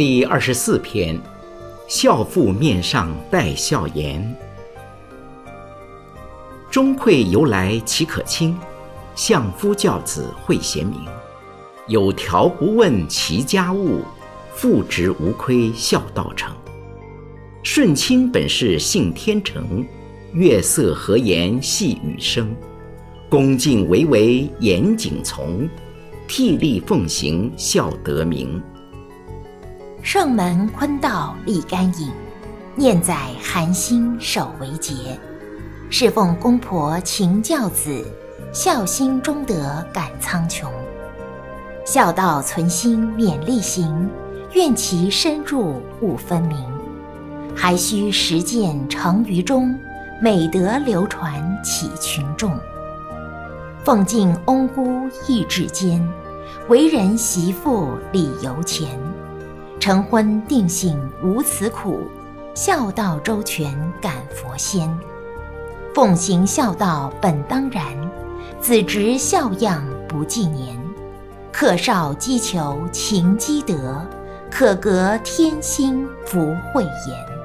第二十四篇，孝父面上带孝颜。钟馈由来岂可轻？相夫教子会贤明。有条不紊齐家务，父职无亏孝道成。顺亲本是信天成，月色和颜细雨声。恭敬唯唯严谨从，替力奉行孝德明。圣门坤道立竿影，念在寒心守为节。侍奉公婆勤教子，孝心忠德感苍穹。孝道存心勉力行，愿其深入勿分明。还需实践成于中，美德流传启群众。奉敬翁姑意志坚，为人媳妇理由前。成婚定性无此苦，孝道周全感佛仙。奉行孝道本当然，子侄孝样不计年。克少积求勤积德，可隔天心福慧言。